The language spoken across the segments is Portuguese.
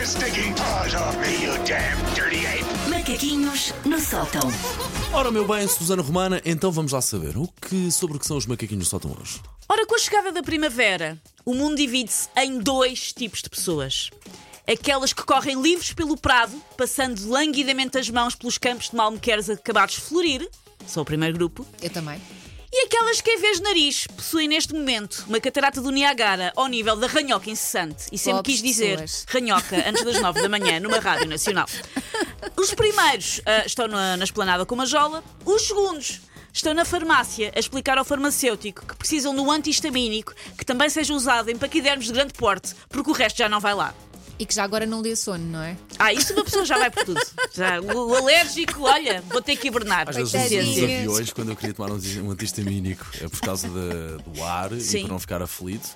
your stinking paws off me, you damn dirty ape! Macaquinhos no sótão. Ora, meu bem, Susana Romana, então vamos lá saber o que, sobre o que são os macaquinhos do sótão hoje. Ora, com a chegada da primavera, o mundo divide-se em dois tipos de pessoas. Aquelas que correm livres pelo prado, passando languidamente as mãos pelos campos de malmequeres acabados de florir, sou o primeiro grupo, Eu também. E aquelas que, em vez de nariz, possuem neste momento uma catarata do Niagara ao nível da ranhoca incessante. E sempre Pobres quis dizer pessoas. ranhoca antes das nove da manhã numa rádio nacional. Os primeiros ah, estão na, na esplanada com uma jola, os segundos estão na farmácia a explicar ao farmacêutico que precisam de um antihistamínico que também seja usado em paquidermos de grande porte, porque o resto já não vai lá. E que já agora não dê sono, não é? Ah, isso uma pessoa já vai por tudo. Já, o, o alérgico, olha, vou ter que hibernar. Às vezes nos aviões, quando eu queria tomar um anti- antihistamínico, é por causa da- do ar e Sim. para não ficar aflito,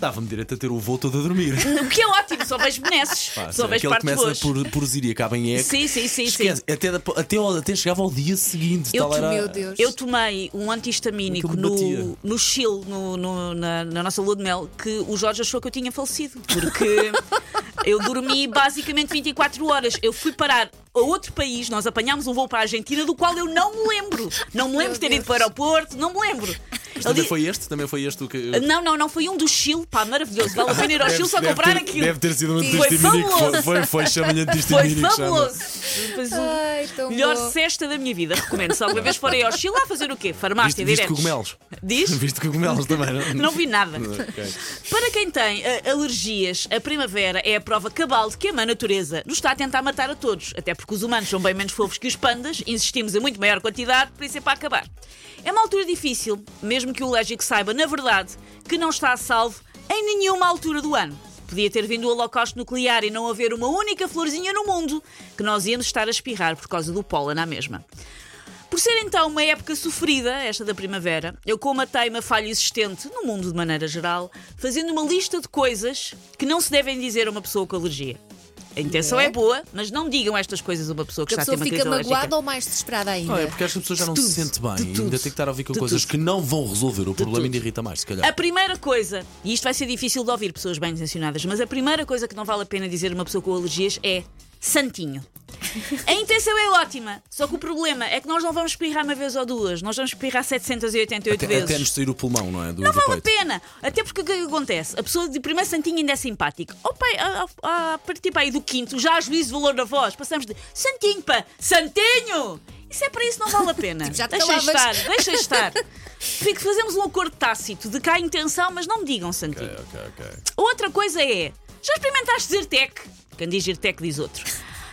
dava-me direito a ter o voo todo a dormir. O que é ótimo, só vejo benesses. Pá, Só vejo partes começa boas. por, por zir e acaba em eco. Sim, sim, sim, sim. Esquece, Até, até, ao- até chegava ao dia seguinte. Eu tal era... Meu Deus. Eu tomei um antihistamínico no, no Chile, no, no- na, na nossa lua de mel, que o Jorge achou que eu tinha falecido. Porque eu dormi basicamente 24 horas. Eu fui parar a outro país, nós apanhámos um voo para a Argentina, do qual eu não me lembro. Não me lembro de ter ido para o aeroporto, não me lembro. Mas Ele também foi este? Também foi este o que. Não, não, não, foi um do Chile, pá, maravilhoso. Vale a pena ir ao Chile só comprar ter, aquilo. Deve ter sido um Foi antihistamínico. fabuloso. Foi, foi, foi chama-lhe Foi antihistamínico. chama. fabuloso. Melhor bom. cesta da minha vida. Recomendo. Se alguma vez forem ao Chile, lá fazer o quê? Farmácia, Viste, viste diretos. cogumelos? Diz? Viste cogumelos também, não? Não vi nada. Ok. Para quem tem ah, alergias, a primavera é a prova cabal de que a má natureza nos está a tentar matar a todos. Até porque os humanos são bem menos fofos que os pandas, insistimos em muito maior quantidade, por isso é para acabar. É uma altura difícil, mesmo que o alérgico saiba, na verdade, que não está a salvo em nenhuma altura do ano. Podia ter vindo o holocausto nuclear e não haver uma única florzinha no mundo que nós íamos estar a espirrar por causa do pólen na mesma. Por ser então uma época sofrida, esta da primavera, eu comatei uma falha existente no mundo de maneira geral, fazendo uma lista de coisas que não se devem dizer a uma pessoa com alergia. A intenção é, É? boa, mas não digam estas coisas a uma pessoa que Que a está a ter pessoa uma fica crise magoada alérgica. ou mais desesperada ainda? Não, é porque esta pessoa já não De se tudo, sente bem e tudo. ainda tem que estar a ouvir com coisas tudo. que não vão resolver o problema e ainda irrita mais, se calhar. A primeira coisa, e isto vai ser difícil de ouvir pessoas bem intencionadas, mas a primeira coisa que não vale a pena dizer a uma pessoa com alergias é santinho. A intenção é ótima, só que o problema é que nós não vamos espirrar uma vez ou duas, nós vamos espirrar 788 Até, vezes. até nos sair o pulmão, não é? Do, Não do vale a pena. Até porque o que é que acontece? A pessoa de primeiro santinho ainda é simpática. Ao pai, a, a, a partir para aí do quinto, já há juízo de valor da voz. Passamos de santinho para santinho. Isso é para isso, não vale a pena. Tipo, já te deixa estar, deixa estar. Fico, fazemos um acordo tácito de cá a intenção, mas não me digam santinho. Ok, ok. Outra coisa é: já experimentaste Zyrtec? Quem diz diz outro.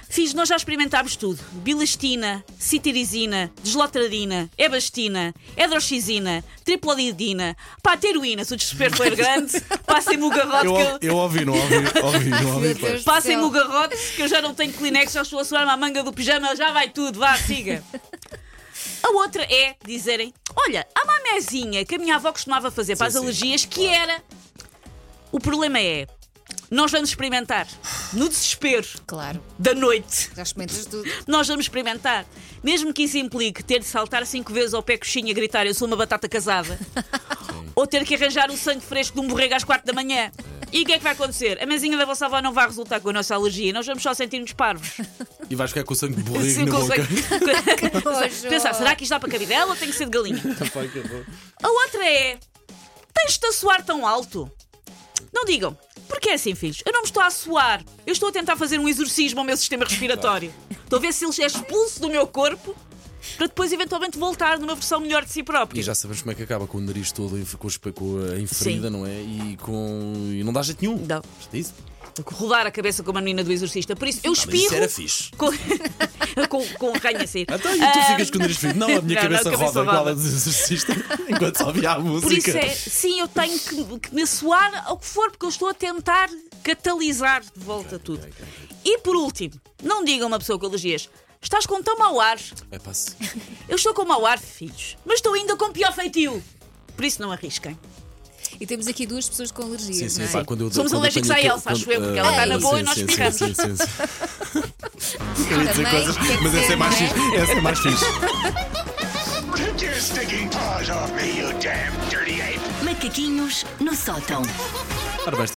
Fiz, nós já experimentámos tudo: bilastina, citirizina, deslotradina, ebastina, hidroxizina, triplodidina, pateruína, se o desespero for grande, passem-me o garrote Eu, que eu. eu ouvi, não ouvi, ouvi, não ouvi. Passem-me o garrote que eu já não tenho Kleenex, já estou a suar-me a manga do pijama, já vai tudo, vá, siga. A outra é dizerem: Olha, há uma mesinha que a minha avó costumava fazer para as sim, alergias que era. O problema é. Nós vamos experimentar. No desespero Claro, da noite. já experimentas tudo. Nós vamos experimentar. Mesmo que isso implique ter de saltar cinco vezes ao pé coxinha e gritar eu sou uma batata casada. Ou ter que arranjar o sangue fresco de um borrego às quatro da manhã. E o que é que vai acontecer? A mesinha da vossa avó não vai resultar com a nossa alergia. Nós vamos só sentir-nos parvos. E vais ficar com o sangue de borrego Sim, na com boca. sangue-. Pensar, será que isto dá para cabidela ou tem que ser de galinha? Horror. A outra é. Tens-te a suar tão alto? Não digam. Porque é assim, filhos. Eu não me estou a suar. Eu estou a tentar fazer um exorcismo ao meu sistema respiratório. Estou a ver se ele é expulso do meu corpo para depois eventualmente voltar numa versão melhor de si próprio. E já sabemos como é que acaba com o nariz todo com, com a inferida, Sim. não é? E, com... e não dá jeito nenhum. Não. Rodar a cabeça como a menina do exorcista. Por isso, eu mas espirro. isso era fixe. Com, com, com o ranho a sair. Então, e tu Ah, ficas com o nariz? Não, a minha Não, não, cabeça a cabeça roda igual a do exorcista enquanto só ouvia a música. Por isso é, sim, eu tenho que, que me suar ao que for, porque eu estou a tentar catalisar de volta tudo. E por último, não digam a uma pessoa com alergias. Estás com tão mau ar. É passe. Eu estou com mau ar, filhos. Mas estou ainda com pior feitio. Por isso não arrisquem. E temos aqui duas pessoas com alergias, Sim, sim, não é? pá, quando eu, Somos quando alérgicos à Elsa, acho eu, porque ela está na sim, boa e nós sim, espirramos. sim, sim, sim. Eu ia dizer coisas, mas essa é mais é? fixe. Essa é mais fixe. Macaquinhos no sótão. Ora bem,